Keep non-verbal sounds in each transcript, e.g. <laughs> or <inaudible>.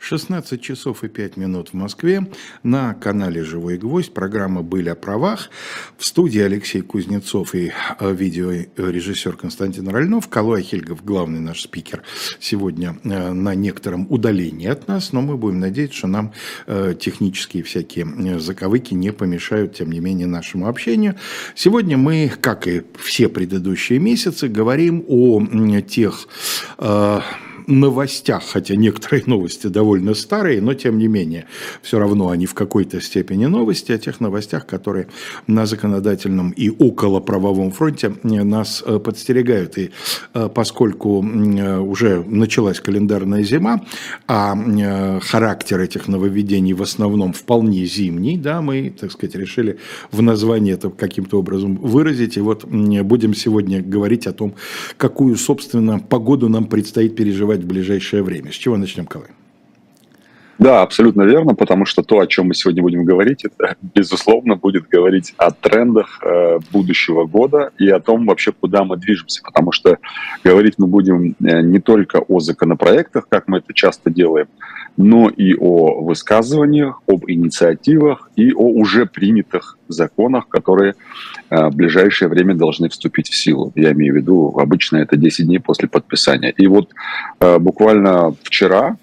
16 часов и 5 минут в Москве. На канале «Живой гвоздь» программа «Были о правах». В студии Алексей Кузнецов и э, видеорежиссер Константин Рольнов. Калуя Хельгов, главный наш спикер, сегодня э, на некотором удалении от нас. Но мы будем надеяться, что нам э, технические всякие заковыки не помешают, тем не менее, нашему общению. Сегодня мы, как и все предыдущие месяцы, говорим о тех новостях, хотя некоторые новости довольно старые, но тем не менее, все равно они в какой-то степени новости, о тех новостях, которые на законодательном и около правовом фронте нас э, подстерегают. И э, поскольку э, уже началась календарная зима, а характер этих нововведений в основном вполне зимний, да, мы, так сказать, решили в названии это каким-то образом выразить. И вот будем сегодня говорить о том, какую, собственно, погоду нам предстоит переживать в ближайшее время. С чего начнем, Калай? Да, абсолютно верно, потому что то, о чем мы сегодня будем говорить, это, <laughs> безусловно, будет говорить о трендах э, будущего года и о том вообще, куда мы движемся, потому что говорить мы будем э, не только о законопроектах, как мы это часто делаем, но и о высказываниях, об инициативах и о уже принятых законах, которые э, в ближайшее время должны вступить в силу. Я имею в виду, обычно это 10 дней после подписания. И вот э, буквально вчера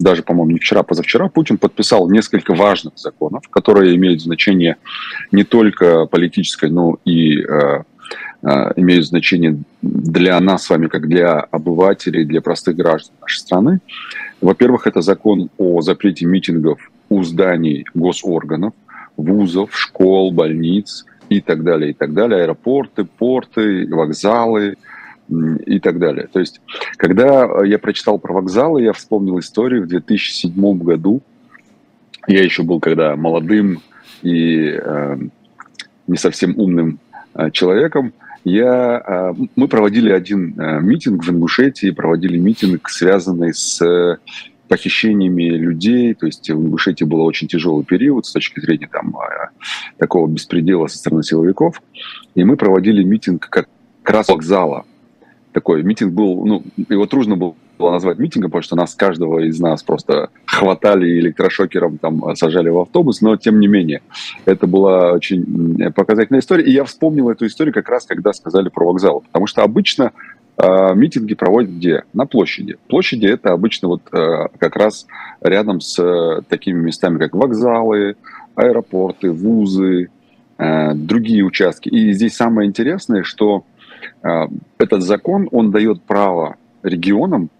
даже, по-моему, не вчера, позавчера, Путин подписал несколько важных законов, которые имеют значение не только политическое, но и э, э, имеют значение для нас с вами, как для обывателей, для простых граждан нашей страны. Во-первых, это закон о запрете митингов у зданий госорганов, вузов, школ, больниц и так далее, и так далее, аэропорты, порты, вокзалы, и так далее. То есть, когда э, я прочитал про вокзалы, я вспомнил историю в 2007 году. Я еще был когда молодым и э, не совсем умным э, человеком. Я, э, мы проводили один э, митинг в Ингушетии, проводили митинг, связанный с э, похищениями людей, то есть в Ингушетии был очень тяжелый период с точки зрения там, э, такого беспредела со стороны силовиков, и мы проводили митинг как раз вокзала, такой митинг был, ну, его трудно было назвать митингом, потому что нас, каждого из нас просто хватали электрошокером, там, сажали в автобус, но тем не менее, это была очень показательная история. И я вспомнил эту историю как раз, когда сказали про вокзал, потому что обычно э, митинги проводят где? На площади. Площади это обычно вот э, как раз рядом с э, такими местами, как вокзалы, аэропорты, вузы, э, другие участки. И здесь самое интересное, что а, этот закон, он дает право регионам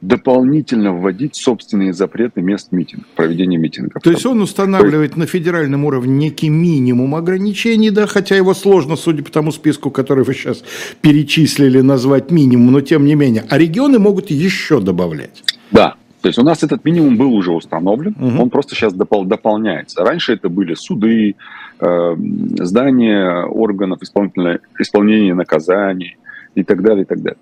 дополнительно вводить собственные запреты мест митингов, проведения митингов. То есть он устанавливает на федеральном уровне некий минимум ограничений, да, хотя его сложно, судя по тому списку, который вы сейчас перечислили, назвать минимум, но тем не менее. А регионы могут еще добавлять. Да, то есть у нас этот минимум был уже установлен, угу. он просто сейчас допол- дополняется. Раньше это были суды, э, здания органов исполнительной, исполнения наказаний и так далее, и так далее.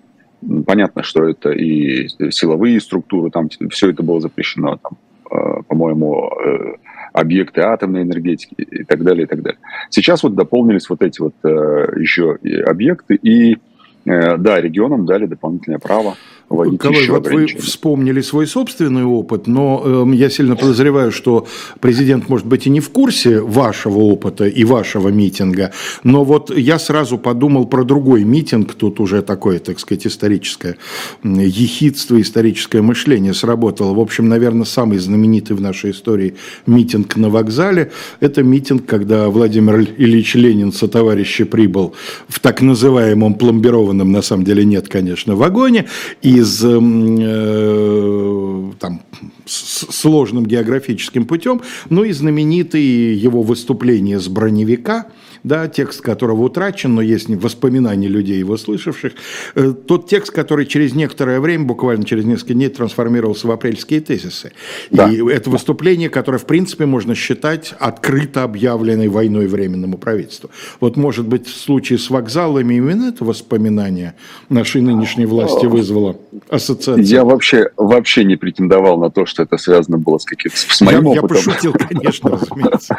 Понятно, что это и силовые структуры, там все это было запрещено, там, э, по-моему, э, объекты атомной энергетики и так далее, и так далее. Сейчас вот дополнились вот эти вот э, еще объекты, и да, регионам дали дополнительное право вводить Николай, еще вот вы вспомнили свой собственный опыт, но э, я сильно подозреваю, что президент, может быть, и не в курсе вашего опыта и вашего митинга, но вот я сразу подумал про другой митинг, тут уже такое, так сказать, историческое ехидство, историческое мышление сработало. В общем, наверное, самый знаменитый в нашей истории митинг на вокзале, это митинг, когда Владимир Ильич Ленин со товарищи прибыл в так называемом пломбированном, на самом деле нет, конечно, вагоне, и из эм, э, там, с сложным географическим путем, ну и знаменитые его выступления с броневика – да, текст которого утрачен, но есть воспоминания людей, его слышавших. Э, тот текст, который через некоторое время, буквально через несколько дней, трансформировался в апрельские тезисы. Да. И это выступление, которое, в принципе, можно считать открыто объявленной войной временному правительству. Вот, может быть, в случае с вокзалами именно это воспоминание нашей нынешней власти вызвало ассоциацию? Я вообще, вообще не претендовал на то, что это связано было с каким-то с моим я, опытом. Я пошутил, конечно, <laughs> разумеется.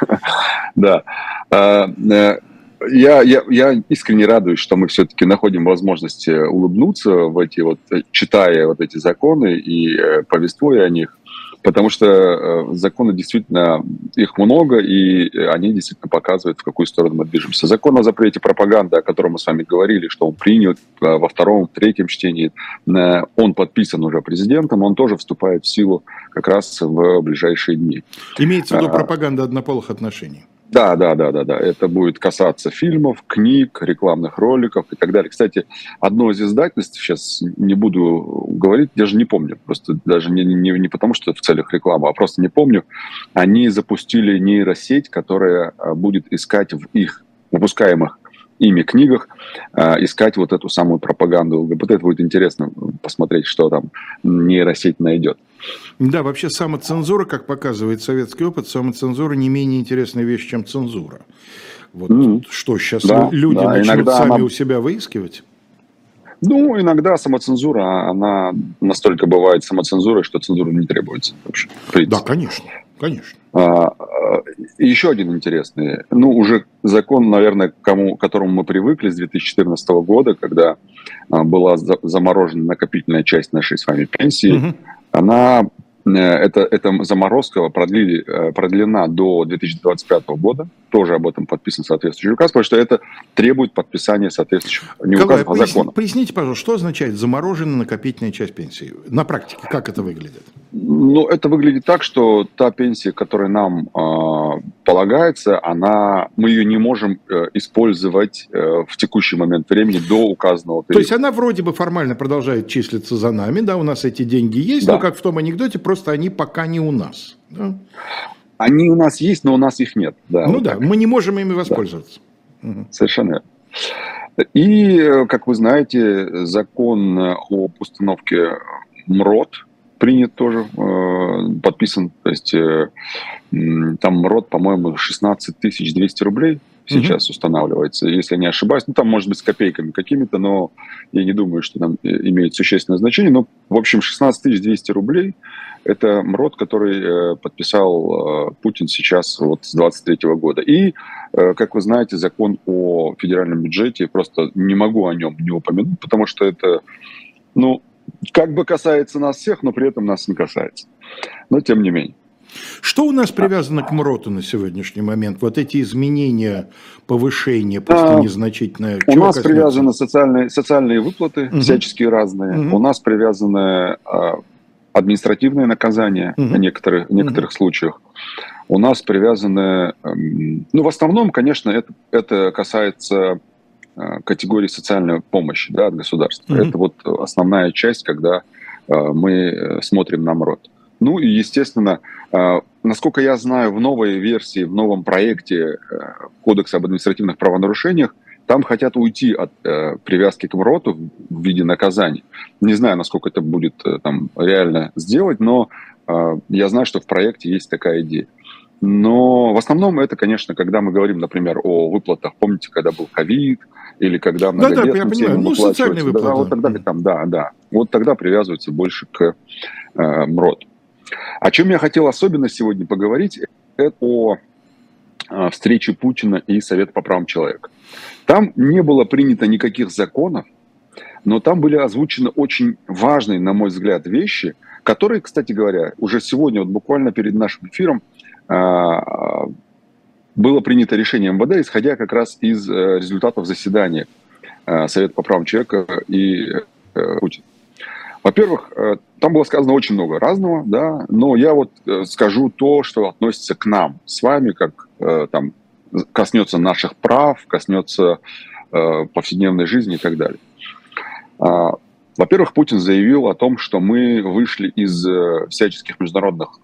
Да. Э, я, я, я искренне радуюсь, что мы все-таки находим возможность улыбнуться в эти вот, читая вот эти законы и повествуя о них. Потому что э, законы действительно, их много, и они действительно показывают, в какую сторону мы движемся. Закон о запрете пропаганды, о котором мы с вами говорили, что он принят э, во втором, третьем чтении, э, он подписан уже президентом, он тоже вступает в силу как раз в ближайшие дни. Имеется в виду а, пропаганда однополых отношений? Да, да, да, да, да. Это будет касаться фильмов, книг, рекламных роликов и так далее. Кстати, одно из издательств, сейчас не буду говорить, даже не помню, просто даже не, не, не потому, что в целях рекламы, а просто не помню, они запустили нейросеть, которая а, будет искать в их выпускаемых ими книгах э, искать вот эту самую пропаганду ЛГБТ. Это будет интересно посмотреть, что там нейросеть найдет. Да, вообще самоцензура, как показывает советский опыт, самоцензура не менее интересная вещь, чем цензура. Вот mm-hmm. что сейчас да, люди да, начнут сами она... у себя выискивать? Ну, иногда самоцензура, она настолько бывает самоцензурой, что цензура не требуется вообще. Да, конечно, конечно. А, а, еще один интересный, ну, уже закон, наверное, к кому, к которому мы привыкли с 2014 года, когда а, была заморожена накопительная часть нашей с вами пенсии, угу. Она Э, это, эта заморозка продлили, э, продлена до 2025 года. Тоже об этом подписан соответствующий указ, потому что это требует подписания соответствующего не указа, а закона. Поясните, пожалуйста, что означает замороженная накопительная часть пенсии? На практике как это выглядит? Ну, это выглядит так, что та пенсия, которая нам э, полагается, она, мы ее не можем э, использовать э, в текущий момент времени до указанного периода. То есть она вроде бы формально продолжает числиться за нами, да, у нас эти деньги есть, да. но как в том анекдоте, просто они пока не у нас. Да? Они у нас есть, но у нас их нет. Да, ну вот да, так. мы не можем ими воспользоваться. Да. Угу. Совершенно И, как вы знаете, закон об установке МРОД принят тоже, э, подписан. То есть э, там МРОД, по-моему, 16 200 рублей сейчас угу. устанавливается, если не ошибаюсь. Ну, там, может быть, с копейками какими-то, но я не думаю, что там э, имеет существенное значение. Но, в общем, 16 200 рублей – это МРОД, который э, подписал э, Путин сейчас вот с 23 года. И, как вы знаете, закон о федеральном бюджете, просто не могу о нем не упомянуть, потому что это, ну, как бы касается нас всех, но при этом нас не касается. Но тем не менее. Что у нас привязано к МРОТу на сегодняшний момент? Вот эти изменения, повышения, просто а, незначительное. У нас коснется? привязаны социальные, социальные выплаты, угу. всяческие разные. Угу. У нас привязаны а, административные наказания угу. в некоторых, в некоторых угу. случаях. У нас привязаны, эм, ну, в основном, конечно, это, это касается а, категории социальной помощи да, от государства. Угу. Это вот основная часть, когда а, мы э, смотрим на МРОТ. Ну и, естественно, э, насколько я знаю, в новой версии, в новом проекте э, Кодекса об административных правонарушениях там хотят уйти от э, привязки к МРОТу в виде наказания. Не знаю, насколько это будет там реально сделать, но я знаю, что в проекте есть такая идея. Но в основном это, конечно, когда мы говорим, например, о выплатах. Помните, когда был ковид или когда многодетным да, да, я понимаю. Ну, социальные выплаты. Да, вот тогда, там, да, да. Вот тогда привязываются больше к э, МРОТу. О чем я хотел особенно сегодня поговорить, это о а, встрече Путина и Совета по правам человека. Там не было принято никаких законов, но там были озвучены очень важные, на мой взгляд, вещи, которые, кстати говоря, уже сегодня, вот буквально перед нашим эфиром, а, было принято решение МВД, исходя как раз из э, результатов заседания э, Совета по правам человека и э, Путина. Во-первых, э, там было сказано очень много разного, да, но я вот э, скажу то, что относится к нам с вами, как э, там коснется наших прав, коснется повседневной жизни и так далее. А, во-первых, Путин заявил о том, что мы вышли из всяческих международных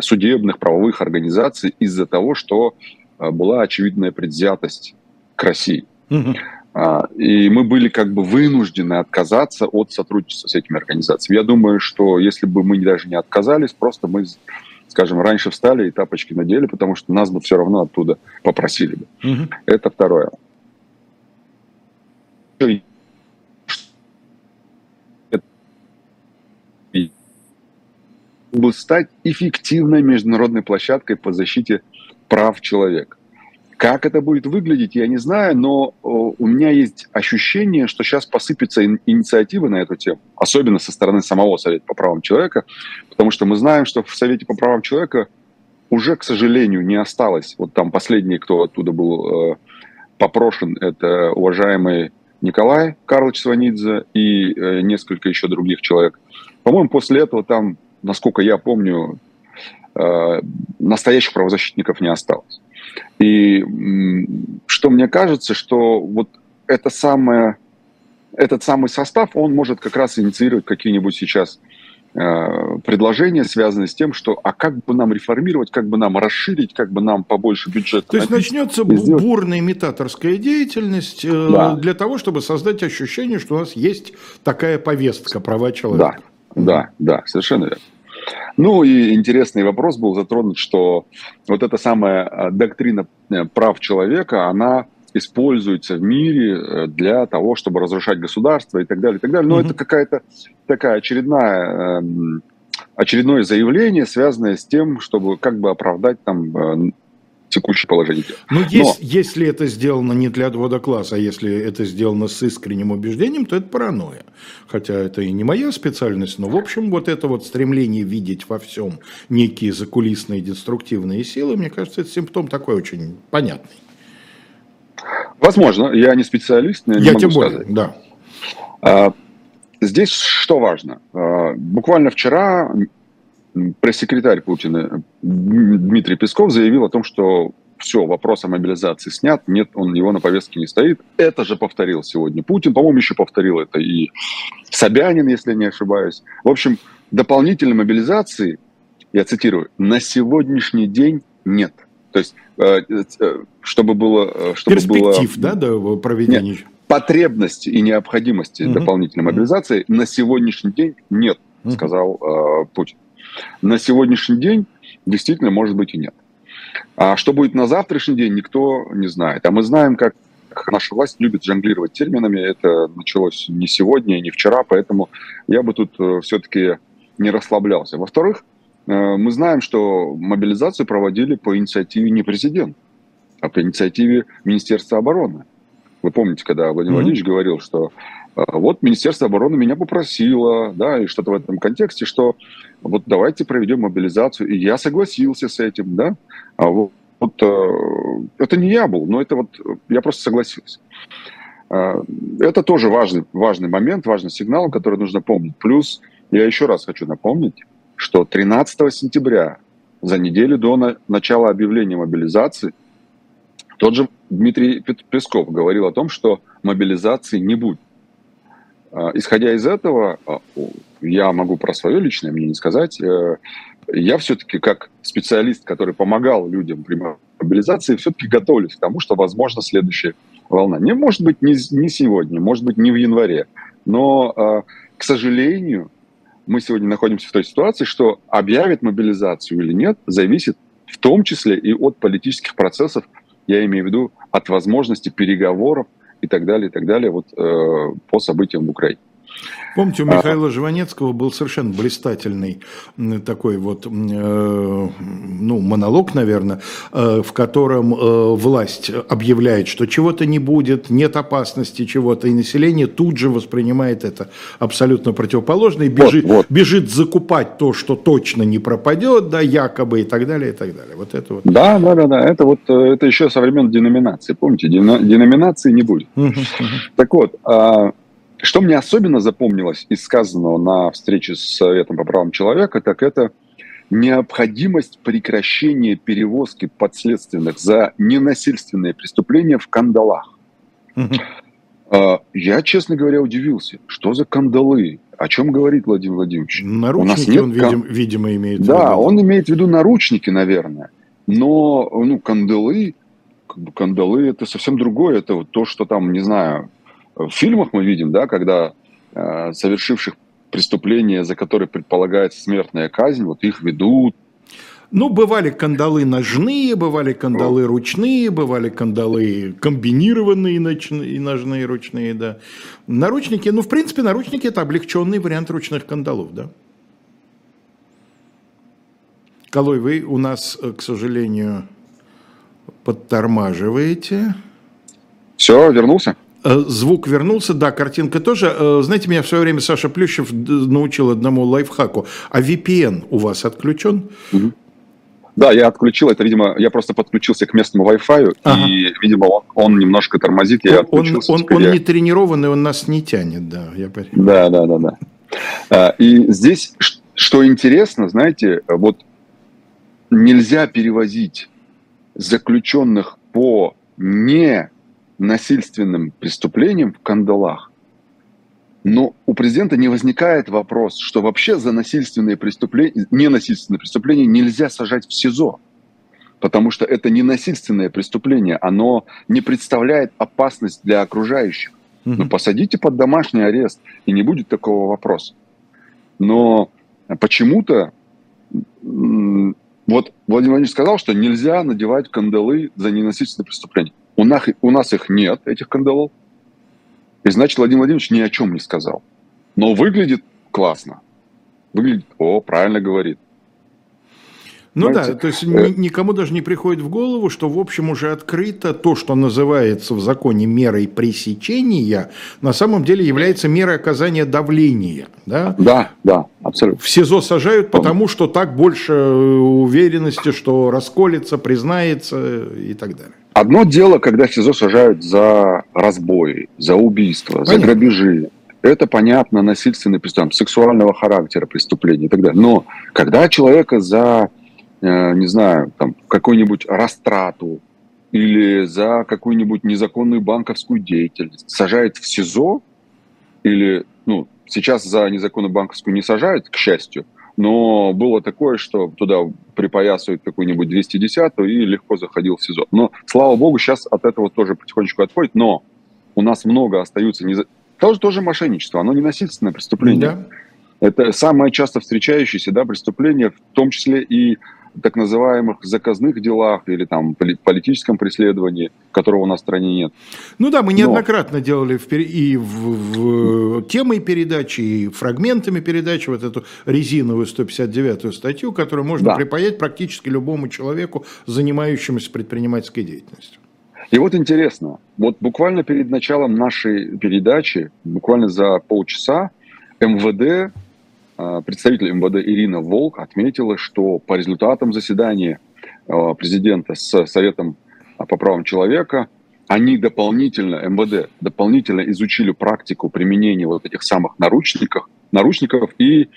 судебных, правовых организаций из-за того, что была очевидная предвзятость к России. Угу. А, и мы были как бы вынуждены отказаться от сотрудничества с этими организациями. Я думаю, что если бы мы даже не отказались, просто мы, скажем, раньше встали и тапочки надели, потому что нас бы все равно оттуда попросили бы. Угу. Это второе. Чтобы стать эффективной международной площадкой по защите прав человека. Как это будет выглядеть, я не знаю, но у меня есть ощущение, что сейчас посыпется инициатива на эту тему, особенно со стороны самого Совета по правам человека, потому что мы знаем, что в Совете по правам человека уже, к сожалению, не осталось. Вот там последний, кто оттуда был э, попрошен, это уважаемый Николай Карлович Сванидзе и э, несколько еще других человек. По-моему, после этого там, насколько я помню, э, настоящих правозащитников не осталось. И что мне кажется, что вот это самое, этот самый состав, он может как раз инициировать какие-нибудь сейчас Э, предложения, связанные с тем, что а как бы нам реформировать, как бы нам расширить, как бы нам побольше бюджета. То есть начнется сделать... бурная имитаторская деятельность э, да. для того, чтобы создать ощущение, что у нас есть такая повестка права человека. Да, да, да, совершенно верно. Ну и интересный вопрос был затронут, что вот эта самая э, доктрина прав человека, она используется в мире э, для того, чтобы разрушать государство и так далее, и так далее. Но mm-hmm. это какая-то такая очередная, эм, очередное заявление, связанное с тем, чтобы как бы оправдать там э, текущее положение дел. Но, Но есть, если это сделано не для отвода класса, а если это сделано с искренним убеждением, то это паранойя. Хотя это и не моя специальность, но в общем вот это вот стремление видеть во всем некие закулисные деструктивные силы, мне кажется, это симптом такой очень понятный. Возможно, я не специалист, но я, я не тем более, сказать. да. А, здесь что важно? А, буквально вчера пресс-секретарь Путина Дмитрий Песков заявил о том, что все, вопрос о мобилизации снят, нет, он его на повестке не стоит. Это же повторил сегодня Путин, по-моему, еще повторил это и Собянин, если не ошибаюсь. В общем, дополнительной мобилизации, я цитирую, на сегодняшний день нет. То есть, э, э, чтобы было... Э, чтобы Перспектив, было... да, до проведения? Нет, потребности и необходимости угу. дополнительной мобилизации угу. на сегодняшний день нет, угу. сказал э, Путин. На сегодняшний день действительно может быть и нет. А что будет на завтрашний день, никто не знает. А мы знаем, как наша власть любит жонглировать терминами. Это началось не сегодня, не вчера, поэтому я бы тут все-таки не расслаблялся. Во-вторых, Э, мы знаем, что мобилизацию проводили по инициативе не президента, а по инициативе Министерства обороны. Вы помните, когда Владимир mm-hmm. Владимирович говорил, что э, вот Министерство обороны меня попросило, да, и что-то в этом контексте, что вот давайте проведем мобилизацию, и я согласился с этим, да, а вот, вот э, это не я был, но это вот я просто согласился. Это тоже важный, важный момент, важный сигнал, который нужно помнить. Плюс я еще раз хочу напомнить, что 13 сентября, за неделю до на, начала объявления мобилизации, тот же Дмитрий Песков говорил о том, что мобилизации не будет. А, исходя из этого, а, я могу про свое личное мнение сказать. Э, я все-таки как специалист, который помогал людям при мобилизации, все-таки готовлюсь к тому, что возможно следующая волна. Не может быть не, не сегодня, может быть не в январе, но, а, к сожалению, мы сегодня находимся в той ситуации, что объявят мобилизацию или нет, зависит в том числе и от политических процессов, я имею в виду от возможности переговоров и так далее, и так далее вот, э, по событиям в Украине. Помните, у Михаила Жванецкого был совершенно блистательный такой вот, э, ну, монолог, наверное, э, в котором э, власть объявляет, что чего-то не будет, нет опасности чего-то, и население тут же воспринимает это абсолютно противоположно и бежит, вот, вот. бежит закупать то, что точно не пропадет, да, якобы и так далее, и так далее. Вот это вот. Да, да, да, да. Это вот это еще со времен деноминации. Помните, деноминации не будет. Так вот, а, что мне особенно запомнилось из сказанного на встрече с Советом по правам человека, так это необходимость прекращения перевозки подследственных за ненасильственные преступления в кандалах. Угу. Я, честно говоря, удивился. Что за кандалы? О чем говорит Владимир Владимирович? Наручники У нас нет он, видим, видимо, имеет в виду. Да, он имеет в виду наручники, наверное. Но ну, кандалы, как бы кандалы это совсем другое. Это вот то, что там, не знаю, в фильмах мы видим, да, когда э, совершивших преступления, за которые предполагается смертная казнь, вот их ведут. Ну, бывали кандалы ножные, бывали кандалы ручные, бывали кандалы комбинированные ночные, ножные, ручные, да. Наручники, ну, в принципе, наручники – это облегченный вариант ручных кандалов, да. Колой, вы у нас, э, к сожалению, подтормаживаете. Все, вернулся? Э, звук вернулся, да, картинка тоже. Э, знаете, меня в свое время Саша Плющев научил одному лайфхаку. А VPN у вас отключен? Угу. Да, я отключил это, видимо, я просто подключился к местному Wi-Fi, ага. и, видимо, он, он немножко тормозит, я он, отключился. Он, он, он не тренированный, он нас не тянет, да. Я да, да, да, да. А, и здесь, что интересно, знаете, вот нельзя перевозить заключенных по ненасильственным преступлениям в кандалах, но у президента не возникает вопрос, что вообще за насильственные преступления, ненасильственные преступления нельзя сажать в СИЗО, потому что это не насильственное преступление, оно не представляет опасность для окружающих. Ну, посадите под домашний арест, и не будет такого вопроса. Но почему-то вот Владимир Владимирович сказал, что нельзя надевать кандалы за ненасильственное преступление. У нас, у нас их нет, этих кандалов. И значит, Владимир Владимирович ни о чем не сказал. Но выглядит классно. Выглядит, о, правильно говорит. Ну Знаете, да, то есть э... никому даже не приходит в голову, что в общем уже открыто то, что называется в законе мерой пресечения, на самом деле является мерой оказания давления. Да, да, да абсолютно. В СИЗО сажают, потому что так больше уверенности, что расколется, признается и так далее. Одно дело, когда в СИЗО сажают за разбои, за убийства, Понятно. за грабежи. Это понятно, насильственные преступления, сексуального характера преступления и так далее. Но когда человека за, э, не знаю, там, какую-нибудь растрату или за какую-нибудь незаконную банковскую деятельность сажают в СИЗО, или, ну, сейчас за незаконную банковскую не сажают, к счастью, но было такое, что туда припоясывают какую-нибудь 210 и легко заходил в СИЗО. Но, слава богу, сейчас от этого тоже потихонечку отходит, но у нас много остаются... Не... Тоже, тоже мошенничество, оно не насильственное преступление. Да. Это самое часто встречающееся да, преступление, в том числе и так называемых заказных делах или там политическом преследовании, которого у нас в стране нет. Ну да, мы неоднократно Но... делали в, и в, в темой передачи, и фрагментами передачи вот эту резиновую 159-ю статью, которую можно да. припаять практически любому человеку, занимающемуся предпринимательской деятельностью. И вот интересно, вот буквально перед началом нашей передачи, буквально за полчаса, МВД представитель МВД Ирина Волк отметила, что по результатам заседания а, президента с Советом по правам человека они дополнительно, МВД, дополнительно изучили практику применения вот этих самых наручников, наручников и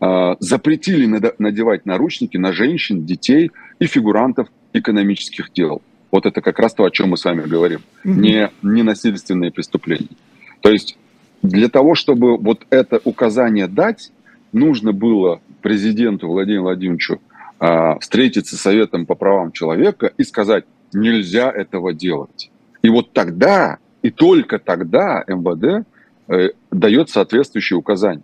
э, запретили надевать наручники на женщин, детей и фигурантов экономических дел. Вот это как раз то, о чем мы с вами говорим. Mm-hmm. Не, не насильственные преступления. То есть для того, чтобы вот это указание дать, нужно было президенту Владимиру Владимировичу а, встретиться с Советом по правам человека и сказать, нельзя этого делать. И вот тогда, и только тогда МВД э, дает соответствующие указания.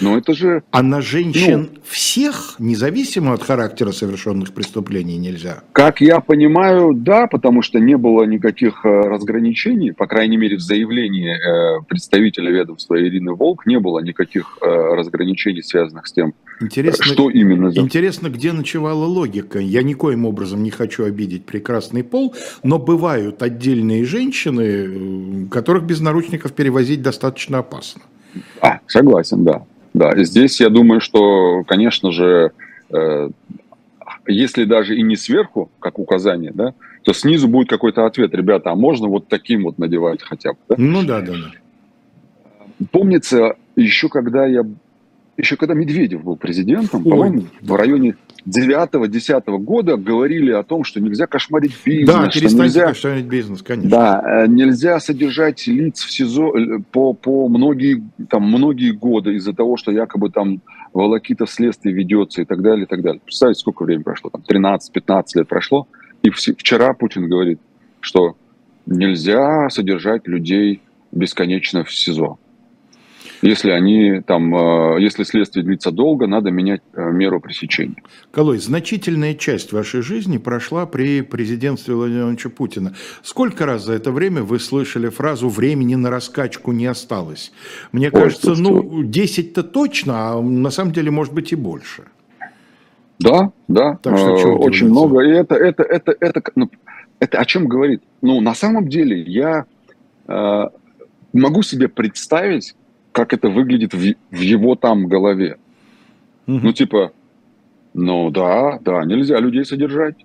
Но это же... А на женщин ну, всех, независимо от характера совершенных преступлений, нельзя? Как я понимаю, да, потому что не было никаких э, разграничений, по крайней мере, в заявлении э, представителя ведомства Ирины Волк не было никаких э, разграничений, связанных с тем, интересно, что именно. Интересно, где ночевала логика. Я никоим образом не хочу обидеть прекрасный пол, но бывают отдельные женщины, которых без наручников перевозить достаточно опасно. А, согласен, да. Да, и здесь я думаю, что, конечно же, э, если даже и не сверху, как указание, да, то снизу будет какой-то ответ, ребята, а можно вот таким вот надевать хотя бы? Да? Ну да, да, да. Помнится, еще когда я, еще когда Медведев был президентом, по-моему, в районе 9-10 года говорили о том, что нельзя кошмарить бизнес. Да, перестаньте нельзя, кошмарить бизнес, конечно. Да, э, нельзя содержать лиц в СИЗО э, по, по многие, там, многие годы из-за того, что якобы там волокита следствие ведется и так далее, и так далее. Представьте, сколько времени прошло, там 13-15 лет прошло, и вчера Путин говорит, что нельзя содержать людей бесконечно в СИЗО. Если они там, э, если следствие длится долго, надо менять э, меру пресечения. Колой, значительная часть вашей жизни прошла при президентстве Владимира Владимировича Путина. Сколько раз за это время вы слышали фразу «времени на раскачку не осталось»? Мне Ой, кажется, ну, 10-то точно, а на самом деле может быть и больше. Да, да, так что, э, очень много. И это, это, это, это, ну, это о чем говорит? Ну, на самом деле, я э, могу себе представить, как это выглядит в, в его там голове. Угу. Ну, типа, ну да, да, нельзя людей содержать.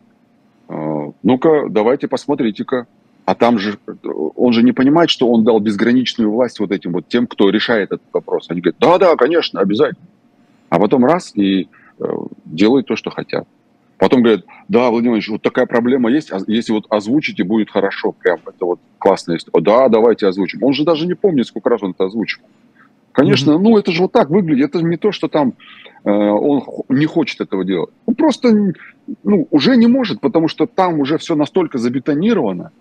Э, ну-ка, давайте посмотрите-ка. А там же, он же не понимает, что он дал безграничную власть вот этим вот тем, кто решает этот вопрос. Они говорят, да-да, конечно, обязательно. А потом раз и э, делают то, что хотят. Потом говорят, да, Владимир Владимирович, вот такая проблема есть, а если вот озвучите, будет хорошо, прям это вот классно. О, да, давайте озвучим. Он же даже не помнит, сколько раз он это озвучил. Конечно, mm-hmm. ну это же вот так выглядит. Это не то, что там э, он не хочет этого делать. Он просто ну, уже не может, потому что там уже все настолько забетонировано,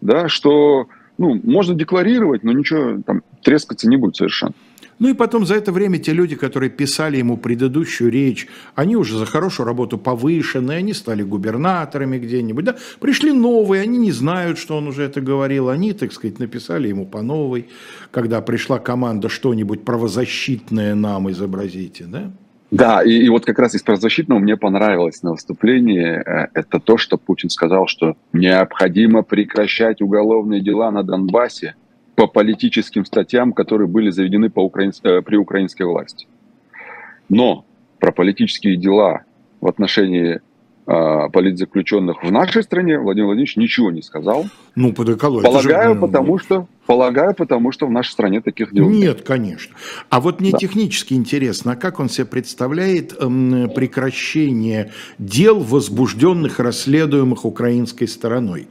да, что ну, можно декларировать, но ничего там трескаться не будет совершенно. Ну и потом за это время те люди, которые писали ему предыдущую речь, они уже за хорошую работу повышены, они стали губернаторами где-нибудь, да, пришли новые, они не знают, что он уже это говорил, они, так сказать, написали ему по новой, когда пришла команда что-нибудь правозащитное нам изобразите, да? Да, и, и вот как раз из правозащитного мне понравилось на выступлении, э, это то, что Путин сказал, что необходимо прекращать уголовные дела на Донбассе, по политическим статьям, которые были заведены по украин... Э, при украинской власти. Но про политические дела в отношении политзаключенных в нашей стране Владимир Владимирович ничего не сказал. Ну, под экологию. Полагаю, же... потому что, полагаю, потому что в нашей стране таких дел нет. Нет, конечно. А вот мне да. технически интересно, а как он себе представляет э, прекращение дел, возбужденных, расследуемых украинской стороной?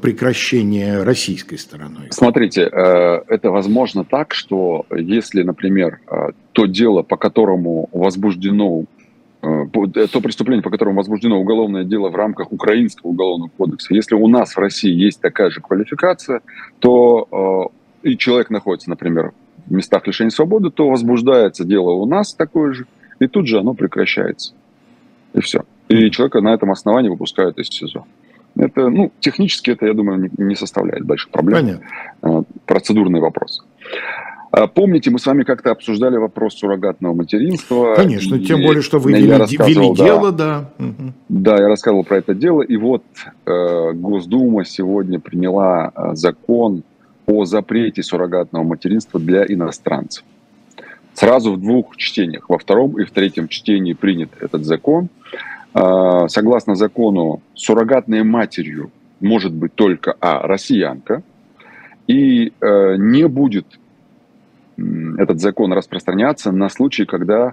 прекращения российской стороной? Смотрите, э, это возможно так, что если, например, э, то дело, по которому возбуждено э, то преступление, по которому возбуждено уголовное дело в рамках Украинского уголовного кодекса, если у нас в России есть такая же квалификация, то и человек находится, например, в местах лишения свободы, то возбуждается дело у нас такое же, и тут же оно прекращается. И все. И человека на этом основании выпускают из СИЗО. Это, ну, технически это, я думаю, не, не составляет больших проблем. Понятно. Э, процедурный вопрос. А помните, мы с вами как-то обсуждали вопрос суррогатного материнства. Конечно, и, тем более, что вы вели, вели да, дело, да. Да, я рассказывал про это дело. И вот э, Госдума сегодня приняла э, закон о запрете суррогатного материнства для иностранцев. Сразу в двух чтениях. Во втором и в третьем чтении принят этот закон. А, согласно закону, суррогатной матерью может быть только а, россиянка, и э, не будет этот закон распространяться на случай, когда э,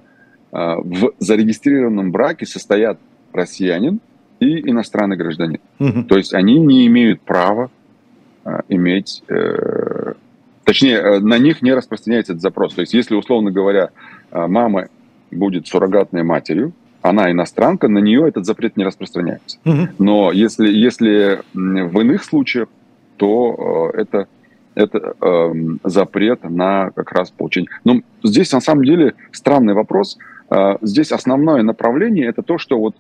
в зарегистрированном браке состоят россиянин и иностранный гражданин. Угу. То есть они не имеют права э, иметь, э, точнее, э, на них не распространяется этот запрос. То есть если, условно говоря, э, мама будет суррогатной матерью, она иностранка, на нее этот запрет не распространяется. Угу. Но если, если в иных случаях, то э, это, это э, запрет на как раз получение. Но здесь на самом деле странный вопрос. Э, здесь основное направление это то, что вот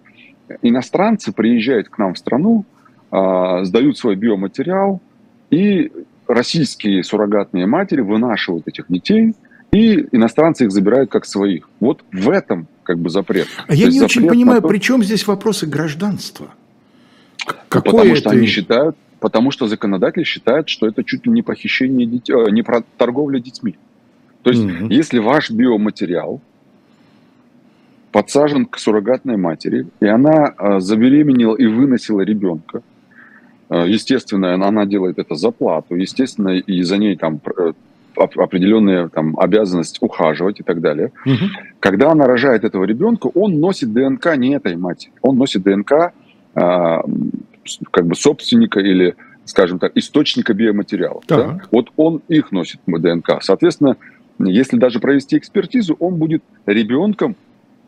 иностранцы приезжают к нам в страну, э, сдают свой биоматериал, и российские суррогатные матери вынашивают этих детей, и иностранцы их забирают как своих. Вот в этом как бы запрет. А я не очень понимаю, то... при чем здесь вопросы гражданства? Какое потому что они считают, потому что законодатели считают, что это чуть ли не похищение детей, э, не про торговля детьми. То есть, угу. если ваш биоматериал подсажен к суррогатной матери, и она э, забеременела и выносила ребенка, э, естественно, она делает это за плату, естественно, и за ней там определенная там, обязанность ухаживать и так далее. Угу. Когда она рожает этого ребенка, он носит ДНК не этой матери, он носит ДНК как бы собственника или, скажем так, источника биоматериалов. Да? Вот он их носит ДНК. Соответственно, если даже провести экспертизу, он будет ребенком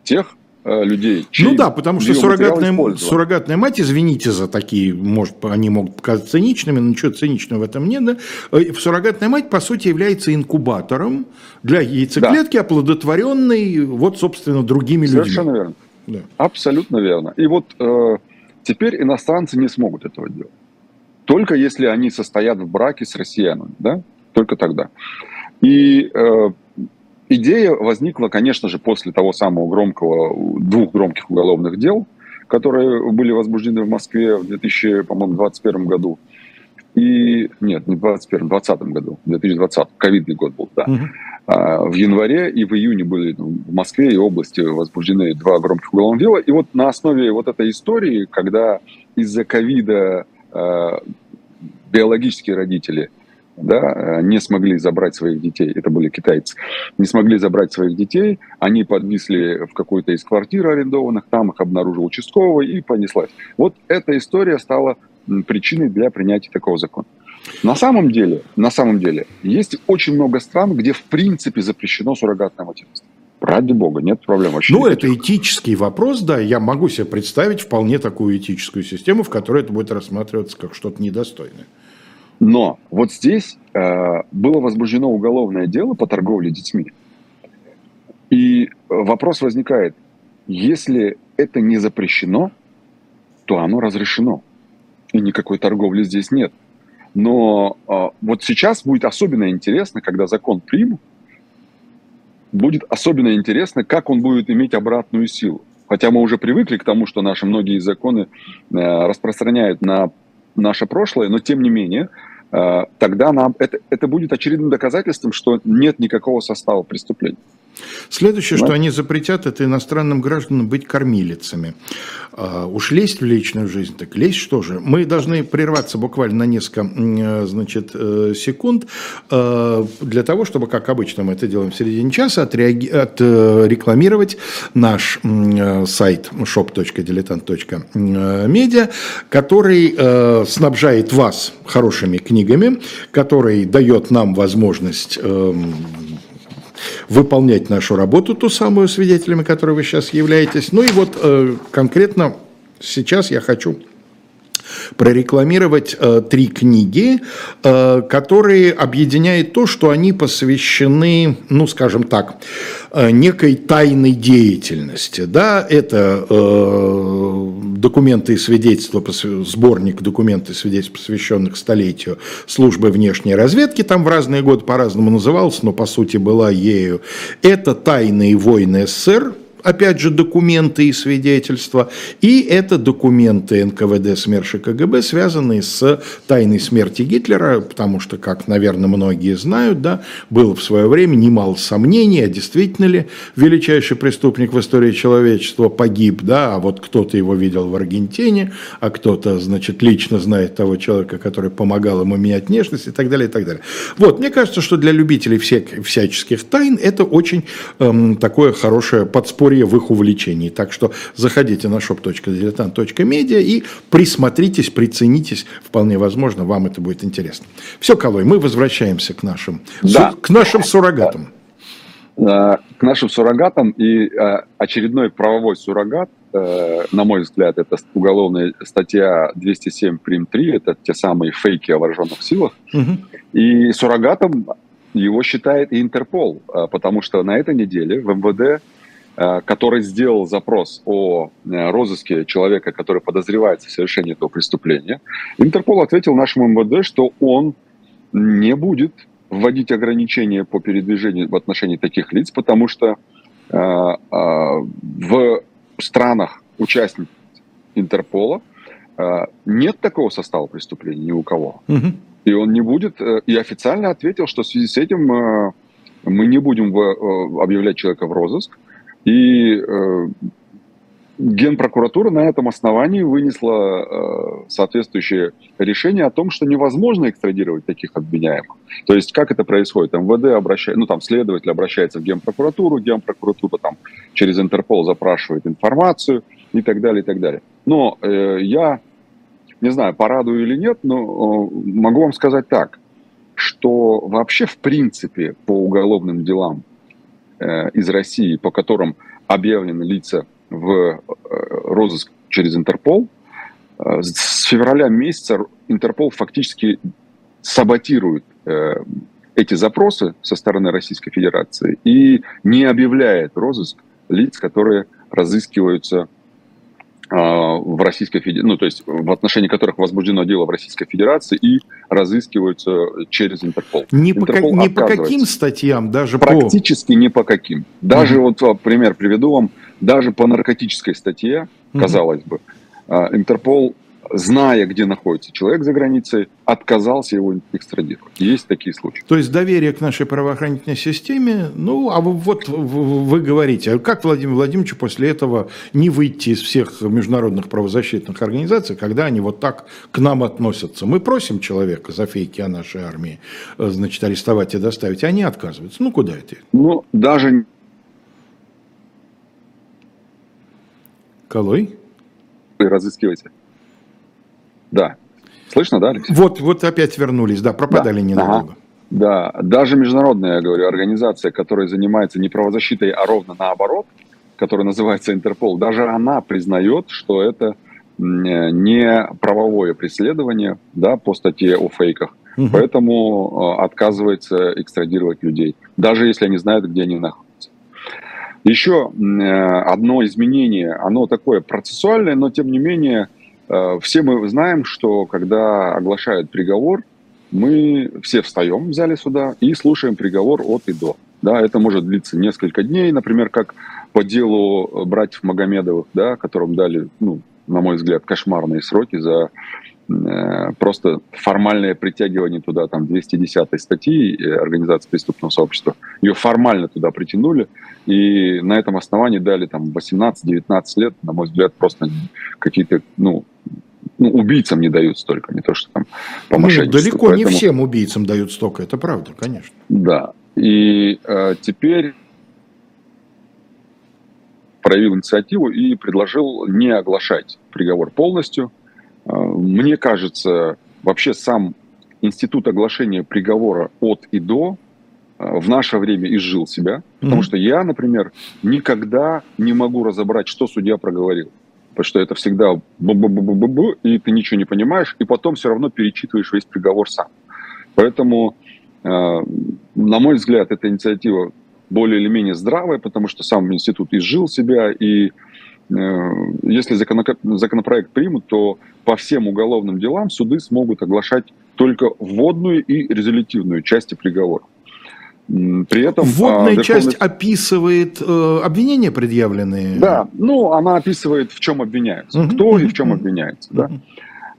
тех Э, людей. Ну да, потому что суррогатная, суррогатная мать, извините за такие, может, они могут показаться циничными, но ничего циничного в этом нет. Да? Э, суррогатная мать, по сути, является инкубатором для яйцеклетки, да. оплодотворенной, вот, собственно, другими Совершенно людьми. Совершенно верно. Да. Абсолютно верно. И вот э, теперь иностранцы не смогут этого делать. Только если они состоят в браке с россиянами, да? Только тогда. И э, Идея возникла, конечно же, после того самого громкого, двух громких уголовных дел, которые были возбуждены в Москве в 2021 году. И нет, не в 2021, в 2020 году, в 2020, ковидный год был, да. Угу. А, в январе и в июне были в Москве и области возбуждены два громких уголовных дела. И вот на основе вот этой истории, когда из-за ковида а, биологические родители да, не смогли забрать своих детей, это были китайцы, не смогли забрать своих детей, они подвисли в какой-то из квартир арендованных, там их обнаружил участковый и понеслась. Вот эта история стала причиной для принятия такого закона. На самом деле, на самом деле, есть очень много стран, где в принципе запрещено суррогатное материнство. Ради бога, нет проблем вообще. Ну, это этический вопрос, да. Я могу себе представить вполне такую этическую систему, в которой это будет рассматриваться как что-то недостойное. Но вот здесь э, было возбуждено уголовное дело по торговле детьми. И вопрос возникает, если это не запрещено, то оно разрешено и никакой торговли здесь нет. Но э, вот сейчас будет особенно интересно, когда закон примут, будет особенно интересно, как он будет иметь обратную силу. Хотя мы уже привыкли к тому, что наши многие законы э, распространяют на наше прошлое, но тем не менее, э, тогда нам это, это будет очередным доказательством, что нет никакого состава преступления. Следующее, да. что они запретят, это иностранным гражданам быть кормилицами. А, уж лезть в личную жизнь, так лезть что же? Мы должны прерваться буквально на несколько э, значит, э, секунд э, для того, чтобы, как обычно мы это делаем в середине часа, отреаги... отрекламировать наш сайт shop.diletant.media, который снабжает вас хорошими книгами, который дает нам возможность эм, выполнять нашу работу, ту самую свидетелями, которой вы сейчас являетесь. Ну и вот э, конкретно сейчас я хочу прорекламировать э, три книги, э, которые объединяют то, что они посвящены, ну, скажем так, э, некой тайной деятельности. Да, это э, документы и свидетельства, сборник документов и свидетельств, посвященных столетию службы внешней разведки, там в разные годы по-разному назывался, но по сути была ею. Это «Тайные войны СССР», опять же, документы и свидетельства, и это документы НКВД СМЕРШ и КГБ, связанные с тайной смерти Гитлера, потому что, как, наверное, многие знают, да, было в свое время немало сомнений, а действительно ли величайший преступник в истории человечества погиб, да, а вот кто-то его видел в Аргентине, а кто-то, значит, лично знает того человека, который помогал ему менять внешность и так далее, и так далее. Вот, мне кажется, что для любителей всех, всяческих тайн это очень эм, такое хорошее подспорье подспорье в их увлечении. Так что заходите на shop.diletant.media и присмотритесь, приценитесь. Вполне возможно, вам это будет интересно. Все, Калой, мы возвращаемся к нашим, да. к нашим суррогатам. Э, к нашим суррогатам и э, очередной правовой суррогат, э, на мой взгляд, это уголовная статья 207 прим 3, это те самые фейки о вооруженных силах. Угу. И суррогатом его считает и Интерпол, потому что на этой неделе в МВД который сделал запрос о э, розыске человека, который подозревается в совершении этого преступления, Интерпол ответил нашему МВД, что он не будет вводить ограничения по передвижению в отношении таких лиц, потому что э, э, в странах участников Интерпола э, нет такого состава преступления ни у кого. Угу. И он не будет, э, и официально ответил, что в связи с этим э, мы не будем э, объявлять человека в розыск, и э, Генпрокуратура на этом основании вынесла э, соответствующее решение о том, что невозможно экстрадировать таких обвиняемых. То есть как это происходит? МВД обращается, ну там следователь обращается в Генпрокуратуру, Генпрокуратура там через Интерпол запрашивает информацию и так далее, и так далее. Но э, я не знаю, порадую или нет, но э, могу вам сказать так, что вообще в принципе по уголовным делам из России, по которым объявлены лица в э, розыск через Интерпол, э, с февраля месяца Интерпол фактически саботирует эти запросы со стороны Российской Федерации и не объявляет розыск лиц, которые разыскиваются в Российской Федерации, ну, то есть в отношении которых возбуждено дело в Российской Федерации и разыскиваются через Интерпол. Не, Интерпол по, не по каким статьям, даже Практически по... не по каким. Даже mm-hmm. вот пример приведу вам. даже по наркотической статье, казалось бы, а, Интерпол зная, где находится человек за границей, отказался его экстрадировать. Есть такие случаи. То есть доверие к нашей правоохранительной системе, ну, а вот вы говорите, а как Владимир Владимирович после этого не выйти из всех международных правозащитных организаций, когда они вот так к нам относятся? Мы просим человека за фейки о нашей армии, э, значит, арестовать и доставить, а они отказываются. Ну, куда это? Ну, даже... Колой? Вы разыскиваете. Да. Слышно, да, Алексей? Вот, вот опять вернулись, да, пропадали да. ненадолго. Ага. Да, даже международная, я говорю, организация, которая занимается не правозащитой, а ровно наоборот, которая называется Интерпол, даже она признает, что это не правовое преследование да, по статье о фейках. Угу. Поэтому э, отказывается экстрадировать людей, даже если они знают, где они находятся. Еще э, одно изменение, оно такое процессуальное, но тем не менее Э, все мы знаем, что когда оглашают приговор, мы все встаем в зале суда и слушаем приговор от и до. Да, это может длиться несколько дней, например, как по делу братьев Магомедовых, да, которым дали, ну, на мой взгляд, кошмарные сроки за э, просто формальное притягивание туда там 210 статьи э, Организации преступного сообщества. Ее формально туда притянули, и на этом основании дали там 18-19 лет, на мой взгляд, просто какие-то, ну, ну, убийцам не дают столько, не то что там по ну, Далеко Поэтому... не всем убийцам дают столько, это правда, конечно. Да, и э, теперь проявил инициативу и предложил не оглашать приговор полностью. Э, мне кажется, вообще сам институт оглашения приговора от и до э, в наше время изжил себя, mm-hmm. потому что я, например, никогда не могу разобрать, что судья проговорил потому что это всегда бу-бу-бу-бу-бу, и ты ничего не понимаешь, и потом все равно перечитываешь весь приговор сам. Поэтому, э, на мой взгляд, эта инициатива более или менее здравая, потому что сам институт изжил себя, и э, если законопроект примут, то по всем уголовным делам суды смогут оглашать только вводную и резолютивную части приговора. При этом вводная а, часть описывает э, обвинения предъявленные. Да, ну она описывает, в чем обвиняются, uh-huh, кто и в чем обвиняется. Да?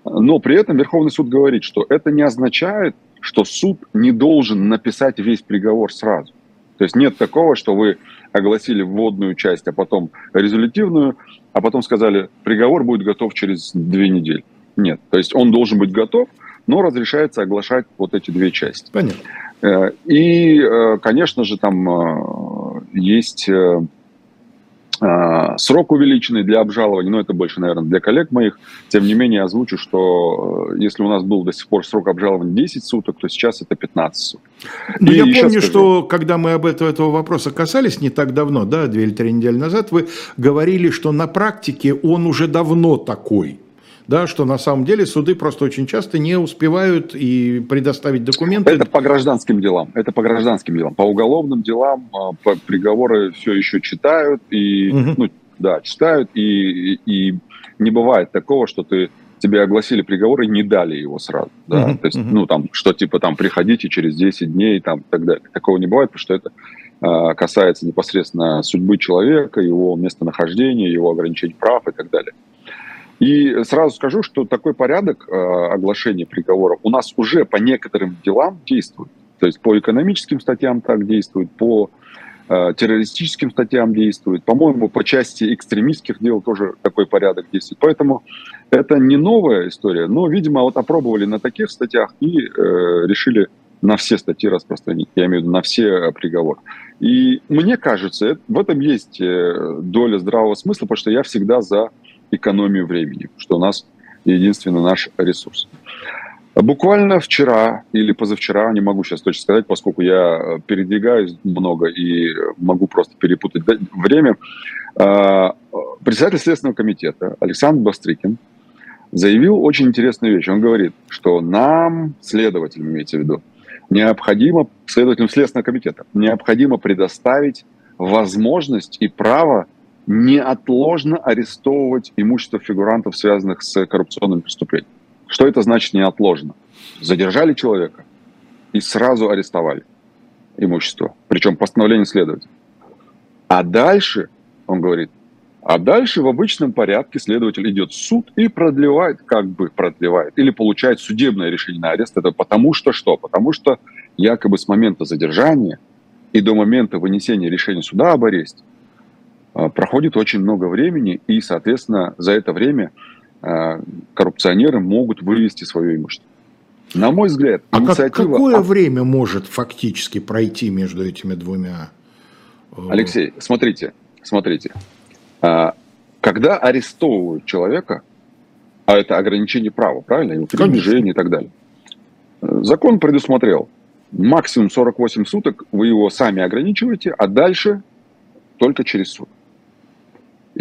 Но при этом Верховный суд говорит, что это не означает, что суд не должен написать весь приговор сразу. То есть нет такого, что вы огласили вводную часть, а потом резолютивную, а потом сказали, приговор будет готов через две недели. Нет, то есть он должен быть готов, но разрешается оглашать вот эти две части. Понятно. Э, и, э, конечно же, там э, есть срок увеличенный для обжалования, но это больше, наверное, для коллег моих. Тем не менее, озвучу, что если у нас был до сих пор срок обжалования 10 суток, то сейчас это 15 суток. Ну, я помню, скажу... что когда мы об этого, этого вопроса касались не так давно, да, две или три недели назад, вы говорили, что на практике он уже давно такой да, что на самом деле суды просто очень часто не успевают и предоставить документы. Это по гражданским делам, это по гражданским делам. По уголовным делам а, по приговоры все еще читают, и, угу. ну, да, читают, и, и не бывает такого, что ты тебе огласили приговор и не дали его сразу. Да? Uh-huh, То есть, uh-huh. ну, там, что типа там приходите через 10 дней там, и так далее. Такого не бывает, потому что это э, касается непосредственно судьбы человека, его местонахождения, его ограничений прав и так далее. И сразу скажу, что такой порядок э, оглашения приговора у нас уже по некоторым делам действует. То есть по экономическим статьям так действует, по э, террористическим статьям действует. По-моему, по части экстремистских дел тоже такой порядок действует. Поэтому это не новая история, но, видимо, вот опробовали на таких статьях и э, решили на все статьи распространить, я имею в виду на все приговоры. И мне кажется, в этом есть э, доля здравого смысла, потому что я всегда за экономию времени, что у нас единственный наш ресурс. Буквально вчера или позавчера, не могу сейчас точно сказать, поскольку я э, передвигаюсь много и могу просто перепутать время, э, председатель Следственного комитета Александр Бастрыкин заявил очень интересную вещь. Он говорит, что нам, следователям имеется в виду, необходимо, следователям Следственного комитета, необходимо предоставить возможность и право неотложно арестовывать имущество фигурантов, связанных с коррупционным преступлением. Что это значит неотложно? Задержали человека и сразу арестовали имущество, причем постановление следователя. А дальше, он говорит, А дальше в обычном порядке следователь идет в суд и продлевает, как бы продлевает, или получает судебное решение на арест. Это потому что что? Потому что якобы с момента задержания и до момента вынесения решения суда об аресте проходит очень много времени, и, соответственно, за это время а, коррупционеры могут вывести свое имущество. На мой взгляд, а инициатива... Как, какое время может фактически пройти между этими двумя? Э, Алексей, смотрите, смотрите. А, когда арестовывают человека, а это ограничение права, правильно, его передвижение и так далее, э, закон предусмотрел максимум 48 суток, вы его сами ограничиваете, а дальше только через суд.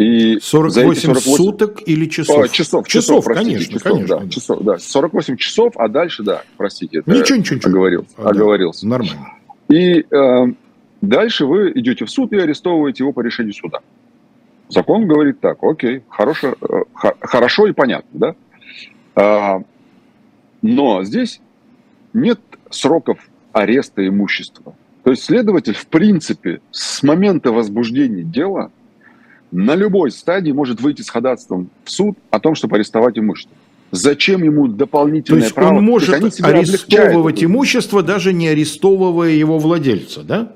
И 48, 48 суток или часов? А, часов, часов, часов простите, конечно, часов, конечно. Да, часов, да, 48 часов, а дальше, да, простите, ничего, ничего, ничего. Оговорился, а, оговорился. Да, нормально. И э, дальше вы идете в суд и арестовываете его по решению суда. Закон говорит так, окей, хорошо, э, хорошо и понятно, да? А, но здесь нет сроков ареста имущества. То есть следователь, в принципе, с момента возбуждения дела на любой стадии может выйти с ходатайством в суд о том, чтобы арестовать имущество. Зачем ему дополнительное То есть право? он может арестовывать имущество, даже не арестовывая его владельца, да?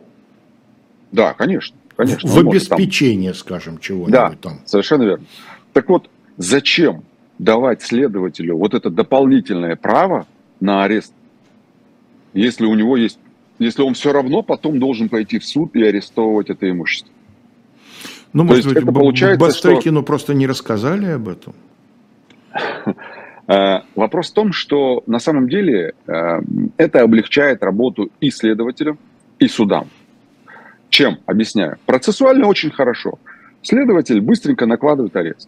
Да, конечно. Конечно, в обеспечение, там... скажем, чего-нибудь да, там. совершенно верно. Так вот, зачем давать следователю вот это дополнительное право на арест, если у него есть, если он все равно потом должен пойти в суд и арестовывать это имущество? Ну, То может быть, это получается, Бастрыкину что... просто не рассказали об этом? <laughs> Э, вопрос в том, что на самом деле э, это облегчает работу и следователям, и судам. Чем? Объясняю. Процессуально очень хорошо. Следователь быстренько накладывает арест.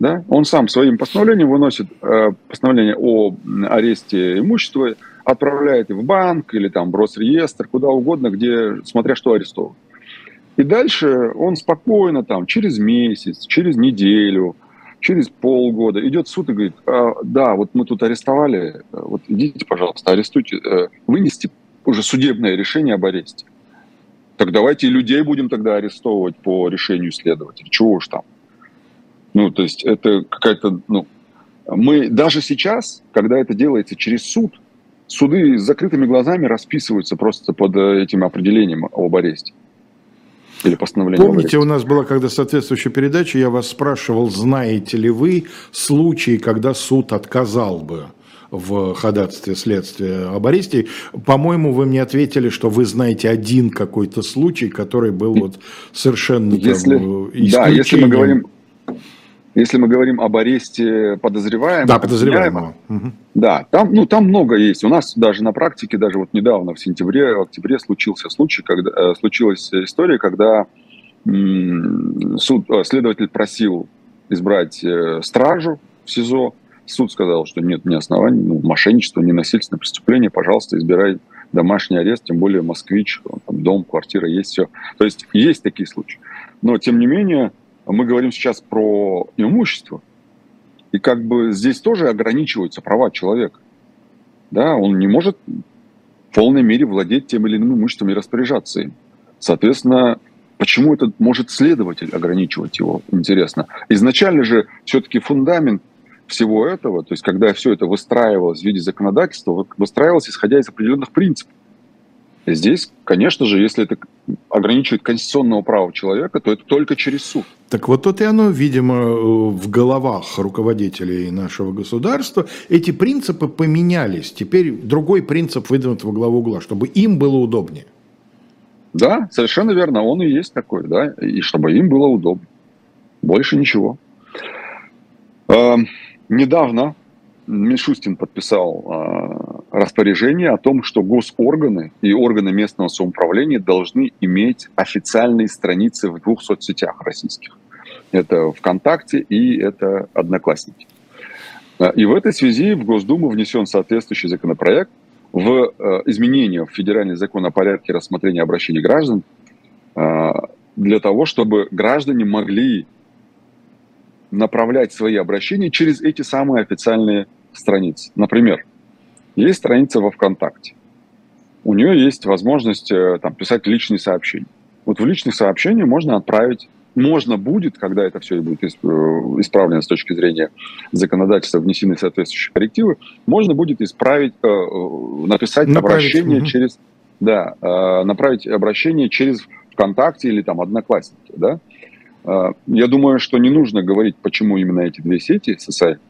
Да? Он сам своим постановлением выносит э, постановление о аресте имущества, отправляет в банк или там в Росреестр, куда угодно, где, смотря что арестовывают. И дальше он спокойно там через месяц, через неделю, через полгода идет в суд и говорит, а, да, вот мы тут арестовали, вот идите, пожалуйста, арестуйте, э, вынести уже судебное решение об аресте. Так давайте людей будем тогда арестовывать по решению следователя. Чего уж там. Ну, то есть это какая-то, ну, мы даже сейчас, когда это делается через суд, суды с закрытыми глазами расписываются просто под э, этим определением об аресте. Или постановление Помните, у нас была когда соответствующая передача, я вас спрашивал, знаете ли вы случаи, когда суд отказал бы в ходатайстве следствия об аресте. По-моему, вы мне ответили, что вы знаете один какой-то случай, который был вот совершенно если, там, Да, если мы говорим если мы говорим об аресте подозреваемого, да, подозреваемого. Угу. Да, там, ну, там много есть. У нас даже на практике, даже вот недавно, в сентябре, в октябре случился случай, когда, э, случилась история, когда суд, э, следователь просил избрать э, стражу в СИЗО, Суд сказал, что нет ни оснований, ну, мошенничество, не насильственное преступление, пожалуйста, избирай домашний арест, тем более москвич, там дом, квартира, есть все. То есть есть такие случаи. Но, тем не менее, мы говорим сейчас про имущество, и как бы здесь тоже ограничиваются права человека. Да, он не может в полной мере владеть тем или иным имуществом и распоряжаться им. Соответственно, почему это может следователь ограничивать его, интересно. Изначально же все-таки фундамент всего этого, то есть когда все это выстраивалось в виде законодательства, выстраивалось исходя из определенных принципов. Здесь, конечно же, если это ограничивает конституционного права человека, то это только через суд. Так вот тут и оно, видимо, в головах руководителей нашего государства. Эти принципы поменялись. Теперь другой принцип выдвинут во главу угла, чтобы им было удобнее. Да, совершенно верно. Он и есть такой, да, и чтобы им было удобно. Больше ничего. Эм, Недавно Мишустин подписал э, распоряжение о том, что госорганы и органы местного самоуправления должны иметь официальные страницы в двух соцсетях российских. Это ВКонтакте и это Одноклассники. А, и в этой связи в Госдуму внесен соответствующий законопроект в э, изменение в федеральный закон о порядке рассмотрения обращений граждан э, для того, чтобы граждане могли направлять свои обращения через эти самые официальные страницы. Например, есть страница во ВКонтакте. У нее есть возможность э, там, писать личные сообщения. Вот в личных сообщениях можно отправить можно будет, когда это все будет э, исправлено с точки зрения законодательства, внесены соответствующие коррективы, можно будет исправить, э, написать направить. обращение угу. через, да, направить обращение через ВКонтакте или там Одноклассники, да. Я думаю, что не нужно говорить, почему именно эти две сети социальные.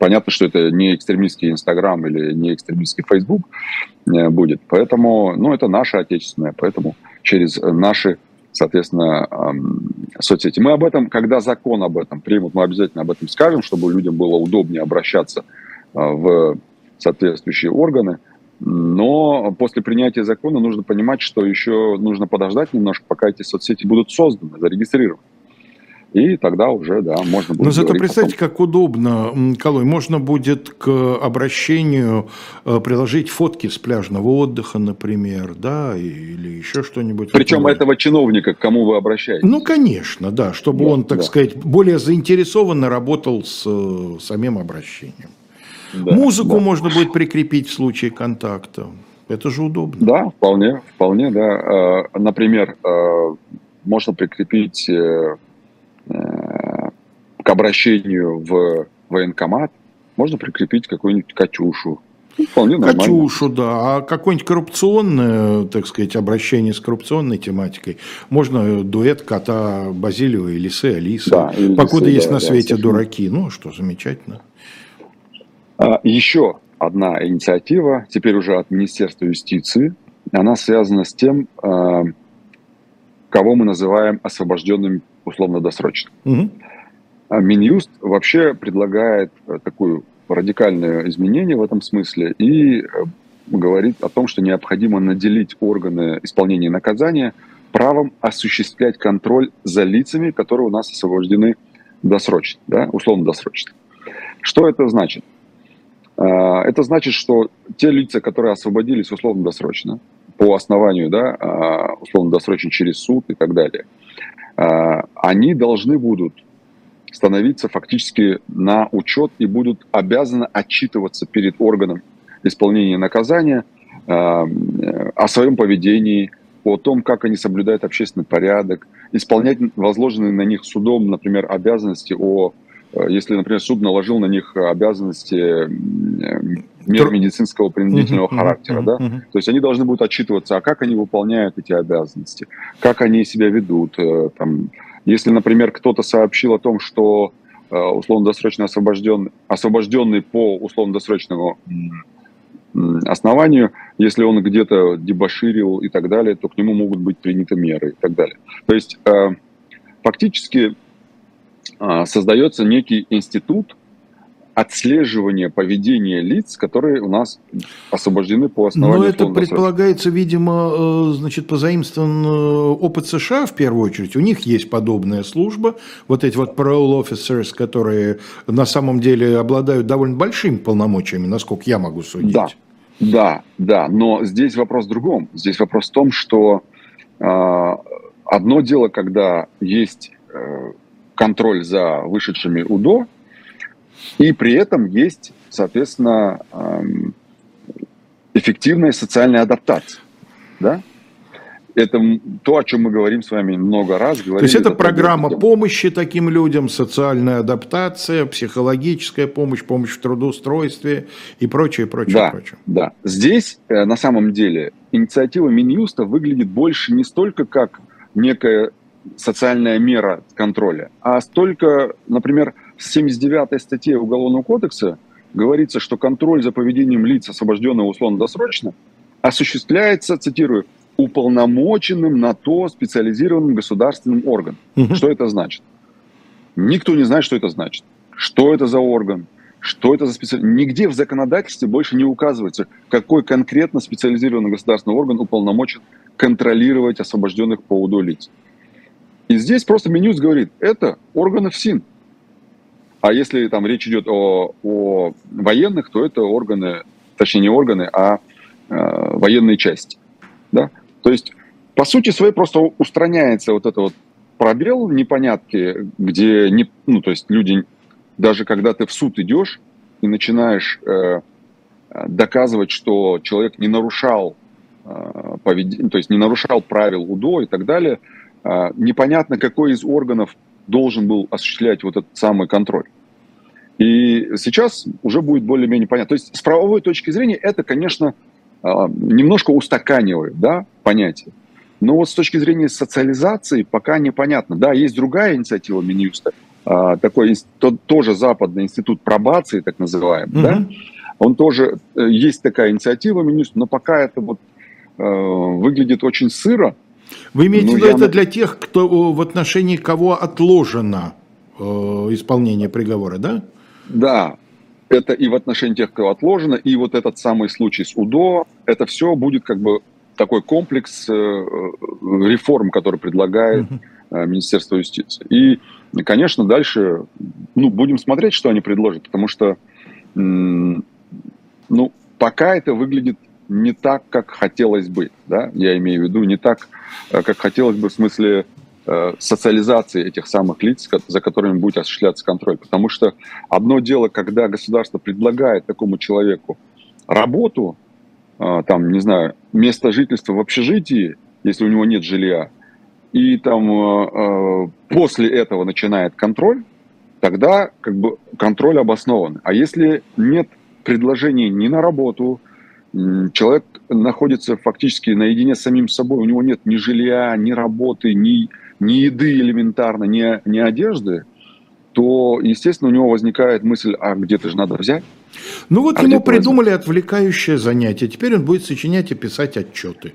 Понятно, что это не экстремистский Инстаграм или не экстремистский Фейсбук будет, поэтому, ну, это наше отечественное, поэтому через наши соответственно, соцсети. Мы об этом, когда закон об этом примут, мы обязательно об этом скажем, чтобы людям было удобнее обращаться а, в соответствующие органы. Но после принятия закона нужно понимать, что еще нужно подождать немножко, пока эти соцсети будут созданы, зарегистрированы. И тогда уже, да, можно будет... Но зато представьте, потом. как удобно, Колой, можно будет к обращению э, приложить фотки с пляжного отдыха, например, да, или еще что-нибудь. Причем такое. этого чиновника, к кому вы обращаетесь. Ну, конечно, да, чтобы да, он, так да. сказать, более заинтересованно работал с э, самим обращением. Да, Музыку да. можно будет прикрепить в случае контакта. Это же удобно. Да, вполне, вполне, да. Э, например, можно прикрепить к обращению в военкомат можно прикрепить какую-нибудь «Катюшу». Вполне нормально. «Катюшу», да. А какое-нибудь коррупционное, так сказать, обращение с коррупционной тематикой, можно дуэт кота Базилио и лисы Алисы. Да, Покуда лисы, есть да, на свете да, дураки. Ну, что, замечательно. А, еще одна инициатива, теперь уже от Министерства юстиции. Она связана с тем, а, кого мы называем освобожденными условно-досрочно. Угу. А Минюст вообще предлагает э, такое радикальное изменение в этом смысле и э, говорит о том, что необходимо наделить органы исполнения наказания правом осуществлять контроль за лицами, которые у нас освобождены досрочно, да, условно-досрочно. Что это значит? А, это значит, что те лица, которые освободились условно-досрочно, по основанию, да, а, условно-досрочно через суд и так далее – они должны будут становиться фактически на учет и будут обязаны отчитываться перед органом исполнения наказания э, о своем поведении, о том, как они соблюдают общественный порядок, исполнять возложенные на них судом, например, обязанности о если, например, суд наложил на них обязанности э, мер медицинского принудительного uh-huh, характера, uh-huh, да, uh-huh. то есть они должны будут отчитываться, а как они выполняют эти обязанности, как они себя ведут, э, там, если, например, кто-то сообщил о том, что условно-досрочно освобожден, освобожденный по условно-досрочному основанию, если он где-то дебоширил и так далее, то к нему могут быть приняты меры и так далее. То есть фактически создается некий институт отслеживания поведения лиц, которые у нас освобождены по основанию Но это предполагается, видимо, э, значит, позаимствован э, опыт США в первую очередь. У них есть подобная служба, вот эти вот parole officers, которые на самом деле обладают довольно большими полномочиями, насколько я могу судить. Да, да, да, но здесь вопрос в другом. Здесь вопрос в том, что э, одно дело, когда есть э, контроль за вышедшими УДО, и при этом есть, соответственно, эм, эффективная социальная адаптация. Да? Это то, о чем мы говорим с вами много раз. То есть это программа помощи таким людям, социальная адаптация, психологическая помощь, помощь в трудоустройстве и прочее, прочее, да, прочее. Да, здесь э, на самом деле инициатива Минюста выглядит больше не столько как некая социальная мера контроля, а столько, например, в 79-й статье Уголовного кодекса говорится, что контроль за поведением лиц, освобожденного условно-досрочно, осуществляется, цитирую, уполномоченным на то специализированным государственным органом. Угу. Что это значит? Никто не знает, что это значит. Что это за орган? Что это за специализированный? Нигде в законодательстве больше не указывается, какой конкретно специализированный государственный орган уполномочен контролировать освобожденных по УДО лиц. И здесь просто Минюс говорит, это органы ФСИН. А если там речь идет о, о военных, то это органы, точнее не органы, а э, военные части. Да? То есть, по сути своей просто устраняется вот это вот пробел непонятки, где не, ну, то есть люди, даже когда ты в суд идешь и начинаешь э, доказывать, что человек не нарушал э, поведение, то есть не нарушал правил УДО и так далее, непонятно, какой из органов должен был осуществлять вот этот самый контроль. И сейчас уже будет более-менее понятно. То есть с правовой точки зрения это, конечно, немножко устаканивает да, понятие. Но вот с точки зрения социализации пока непонятно. Да, есть другая инициатива Минюста, а, такой тоже западный институт пробации, так называемый, угу. да, он тоже, э, есть такая инициатива Минюста, но пока это вот э, выглядит очень сыро. Вы имеете в виду это для тех, кто в отношении кого отложено э, исполнение приговора, да? Да, это и в отношении тех, кто отложено, и вот этот самый случай с УДО, это все будет как бы такой комплекс э, реформ, который предлагает э, Министерство юстиции. И, конечно, дальше ну, будем смотреть, что они предложат, потому что ну, пока это выглядит не так, как хотелось бы, да, я имею в виду, не так, э, как хотелось бы в смысле социализации этих самых лиц, за которыми будет осуществляться контроль. Потому что одно дело, когда государство предлагает такому человеку работу, а, там, не знаю, место жительства в общежитии, если у него нет жилья, и там после этого начинает контроль, тогда как бы контроль обоснован. А если нет предложений ни на работу, человек находится фактически наедине с самим собой, у него нет ни жилья, ни работы, ни, ни еды элементарно, ни, ни одежды, то, естественно, у него возникает мысль, а где-то же надо взять. Ну вот а ему придумали возьмет? отвлекающее занятие. Теперь он будет сочинять и писать отчеты.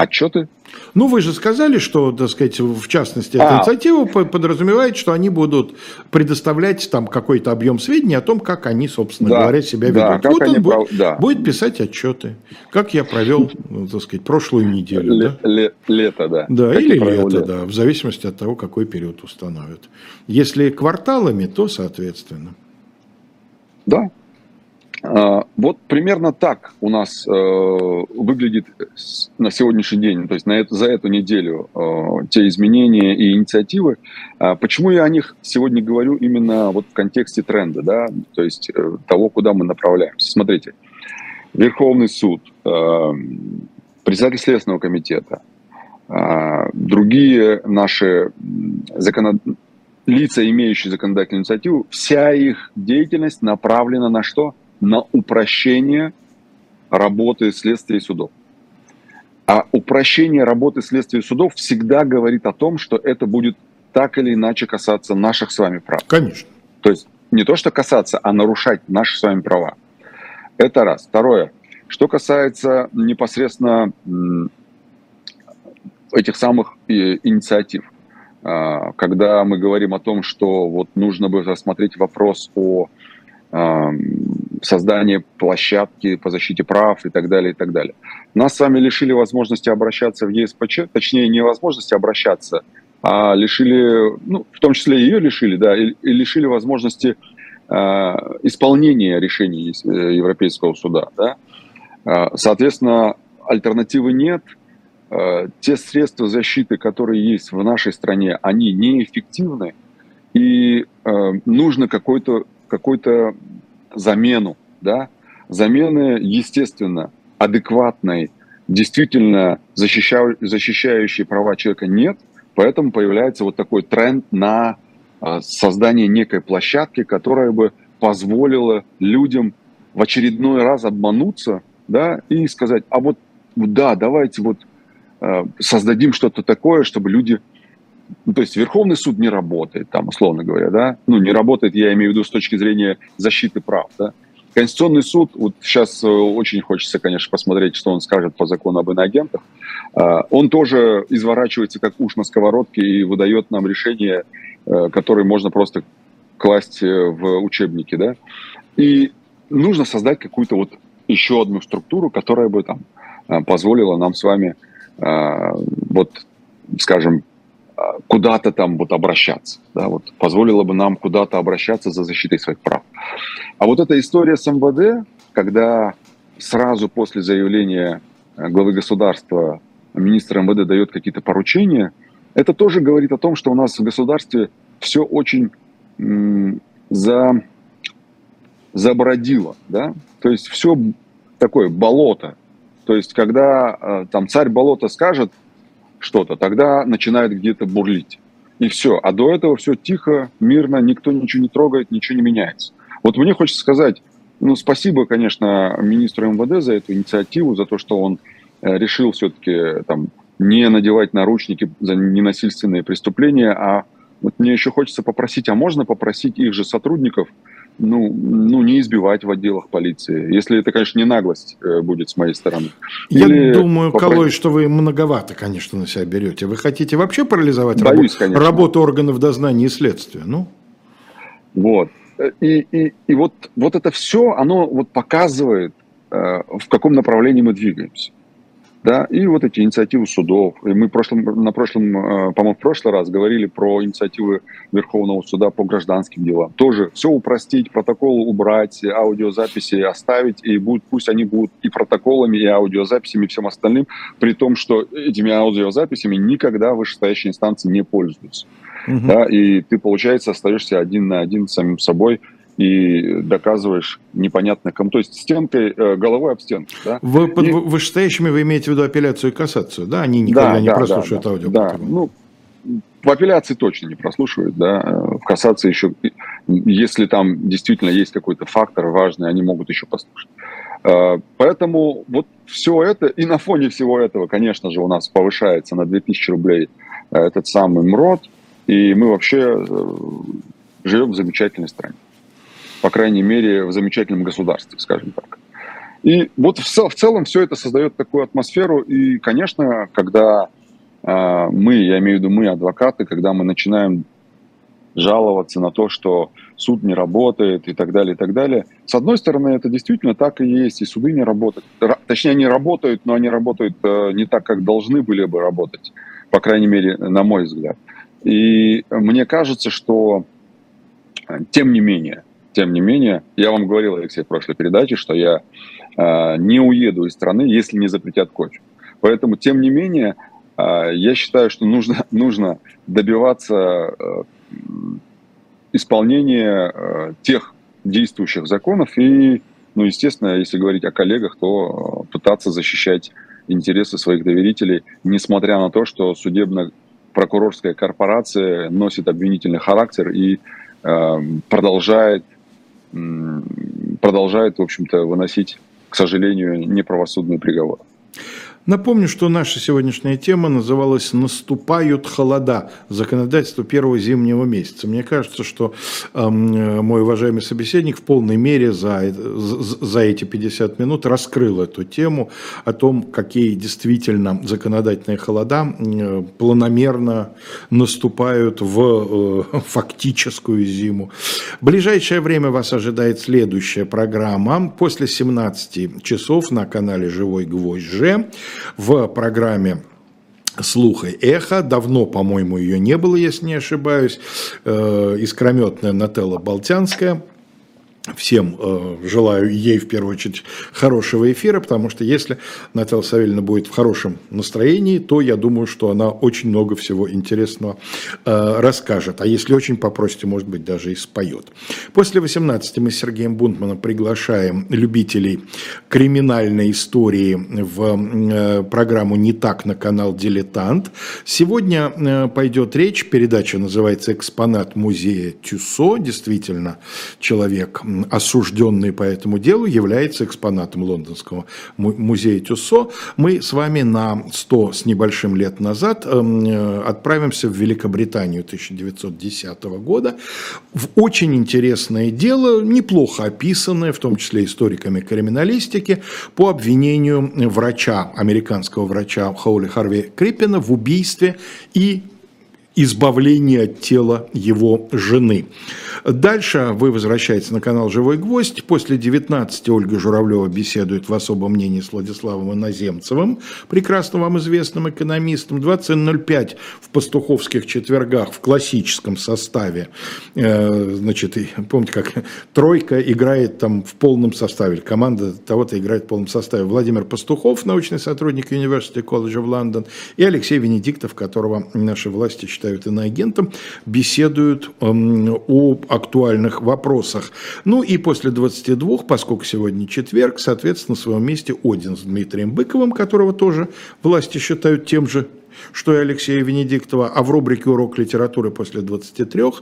Отчеты? Ну, вы же сказали, что, так сказать, в частности, эта а. инициатива подразумевает, что они будут предоставлять там какой-то объем сведений о том, как они, собственно да, говоря, себя ведут. Да, вот он будет, да. будет писать отчеты, как я провел, ну, так сказать, прошлую неделю. Ле, да? ле, лето, да. Да, как или лето, лето, да, в зависимости от того, какой период установят. Если кварталами, то соответственно. Да, а, вот примерно так у нас э, выглядит на сегодняшний день, то есть на это, за эту неделю э, те изменения и инициативы. А почему я о них сегодня говорю именно вот в контексте тренда, да, то есть э, того, куда мы направляемся. Смотрите, Верховный суд, председатель Следственного комитета, другие наши законод... лица, имеющие законодательную инициативу, вся их деятельность направлена на что? На упрощение работы следствия и судов. А упрощение работы следствия и судов всегда говорит о том, что это будет так или иначе касаться наших с вами прав. Конечно. То есть не то, что касаться, а нарушать наши с вами права. Это раз. Второе. Что касается непосредственно этих самых э, инициатив, а, когда мы говорим о том, что вот нужно бы рассмотреть вопрос о создание площадки по защите прав и так далее, и так далее. Нас с вами лишили возможности обращаться в ЕСПЧ, точнее, не возможности обращаться, а лишили, ну, в том числе ее лишили, да, и, и лишили возможности э, исполнения решений э, Европейского суда, да. Э, соответственно, альтернативы нет. Э, те средства защиты, которые есть в нашей стране, они неэффективны, и э, нужно какой-то какой-то замену, да, замены, естественно, адекватной, действительно защищающей, права человека нет, поэтому появляется вот такой тренд на а, создание некой площадки, которая бы позволила людям в очередной раз обмануться, да, и сказать, а вот, да, давайте вот а, создадим что-то такое, чтобы люди ну, то есть Верховный суд не работает, там, условно говоря, да, ну, не работает, я имею в виду с точки зрения защиты прав, да. Конституционный суд, вот сейчас э, очень хочется, конечно, посмотреть, что он скажет по закону об иноагентах. А, он тоже изворачивается как уж на сковородке и выдает нам решения, э, которые можно просто класть э, в учебники, да. И нужно создать какую-то вот еще одну структуру, которая бы там позволила нам с вами вот, скажем, куда-то там вот обращаться, да, вот позволило бы нам куда-то обращаться за защитой своих прав. А вот эта история с МВД, когда сразу после заявления э, главы государства министр МВД дает какие-то поручения, это тоже говорит о том, что у нас в государстве все очень за, забродило, да, то есть все такое болото. То есть когда э, там царь болота скажет, что-то, тогда начинает где-то бурлить. И все. А до этого все тихо, мирно, никто ничего не трогает, ничего не меняется. Вот мне хочется сказать, ну, спасибо, конечно, министру МВД за эту инициативу, за то, что он э, решил все-таки там не надевать наручники за ненасильственные преступления, а вот мне еще хочется попросить, а можно попросить их же сотрудников, ну, ну, не избивать в отделах полиции. Если это, конечно, не наглость э, будет с моей стороны. Или Я думаю, попросить... Колой, что вы многовато, конечно, на себя берете. Вы хотите вообще парализовать Боюсь, рабо... работу органов дознания и следствия? Ну? Вот. И, и, и вот, вот это все, оно вот показывает, э, в каком направлении мы двигаемся да, и вот эти инициативы судов. И мы прошлом, на прошлом, э, по-моему, в прошлый раз говорили про инициативы Верховного суда по гражданским делам. Тоже все упростить, протокол убрать, аудиозаписи оставить, и будут, пусть они будут и протоколами, и аудиозаписями, и всем остальным, при том, что этими аудиозаписями никогда вышестоящие инстанции не пользуются. Угу. Да, и ты, получается, остаешься один на один с самим собой, и доказываешь непонятно кому. То есть стенкой, э, головой об стенку. Да? Вы, под и... вышестоящими вы имеете в виду апелляцию и кассацию, да? Они никогда да, не да, прослушают да, аудио. Да, ну, в апелляции точно не прослушивают, да, в кассации еще, если там действительно есть какой-то фактор важный, они могут еще послушать. Э, поэтому вот все это, и на фоне всего этого, конечно же, у нас повышается на 2000 рублей э, этот самый МРОД, и мы вообще живем в замечательной стране по крайней мере, в замечательном государстве, скажем так. И вот в, в целом все это создает такую атмосферу. И, конечно, когда э, мы, я имею в виду мы, адвокаты, когда мы начинаем жаловаться на то, что суд не работает и так далее, и так далее. С одной стороны, это действительно так и есть, и суды не работают. Точнее, они работают, но они работают э, не так, как должны были бы работать, по крайней мере, на мой взгляд. И мне кажется, что, э, тем не менее, тем не менее, я вам говорил, Алексей, в прошлой передаче, что я э, не уеду из страны, если не запретят кофе. Поэтому, тем не менее, э, я считаю, что нужно, <laughs> нужно добиваться э, исполнения э, тех действующих законов и, ну, естественно, если говорить о коллегах, то пытаться защищать интересы своих доверителей, несмотря на то, что судебно-прокурорская корпорация носит обвинительный характер и э, продолжает продолжает, в общем-то, выносить, к сожалению, неправосудные приговоры. Напомню, что наша сегодняшняя тема называлась «Наступают холода. Законодательство первого зимнего месяца». Мне кажется, что э, мой уважаемый собеседник в полной мере за, за эти 50 минут раскрыл эту тему о том, какие действительно законодательные холода э, планомерно наступают в э, фактическую зиму. В ближайшее время вас ожидает следующая программа. После 17 часов на канале «Живой гвоздь Ж» в программе слуха эхо. Давно, по-моему, ее не было, если не ошибаюсь. Э, искрометная Нателла Болтянская – Всем э, желаю ей в первую очередь хорошего эфира, потому что если Наталья Савельевна будет в хорошем настроении, то я думаю, что она очень много всего интересного э, расскажет. А если очень попросите, может быть, даже и споет. После 18 мы с Сергеем Бунтманом приглашаем любителей криминальной истории в э, программу «Не так» на канал «Дилетант». Сегодня э, пойдет речь, передача называется «Экспонат музея Тюсо». Действительно, человек осужденный по этому делу, является экспонатом лондонского музея Тюссо. Мы с вами на 100 с небольшим лет назад эм, э, отправимся в Великобританию 1910 года в очень интересное дело, неплохо описанное, в том числе историками криминалистики, по обвинению врача, американского врача Хоули Харви Криппена в убийстве и избавления от тела его жены. Дальше вы возвращаетесь на канал «Живой гвоздь». После 19 Ольга Журавлева беседует в особом мнении с Владиславом Иноземцевым, прекрасно вам известным экономистом. 20.05 в пастуховских четвергах в классическом составе. Э, значит, помните, как тройка играет там в полном составе, команда того-то играет в полном составе. Владимир Пастухов, научный сотрудник University College of London, и Алексей Венедиктов, которого наши власти считают иноагентом, беседуют эм, об актуальных вопросах. Ну и после 22, поскольку сегодня четверг, соответственно, на своем месте Один с Дмитрием Быковым, которого тоже власти считают тем же что и Алексея Венедиктова, а в рубрике «Урок литературы после 23»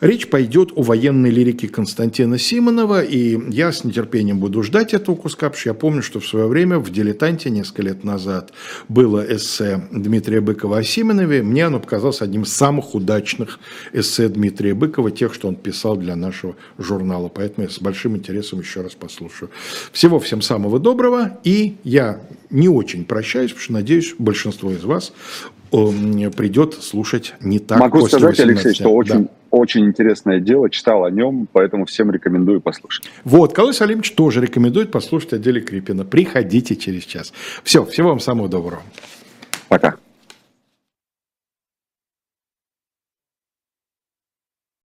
речь пойдет о военной лирике Константина Симонова, и я с нетерпением буду ждать этого куска, потому что я помню, что в свое время в «Дилетанте» несколько лет назад было эссе Дмитрия Быкова о Симонове. Мне оно показалось одним из самых удачных эссе Дмитрия Быкова, тех, что он писал для нашего журнала. Поэтому я с большим интересом еще раз послушаю. Всего всем самого доброго, и я не очень прощаюсь, потому что, надеюсь, большинство из вас придет слушать не так Могу после сказать, 18. Алексей, что очень, да. очень интересное дело, читал о нем, поэтому всем рекомендую послушать. Вот, Калой Салимович тоже рекомендует послушать о деле Крипина. Приходите через час. Все, всего вам самого доброго. Пока.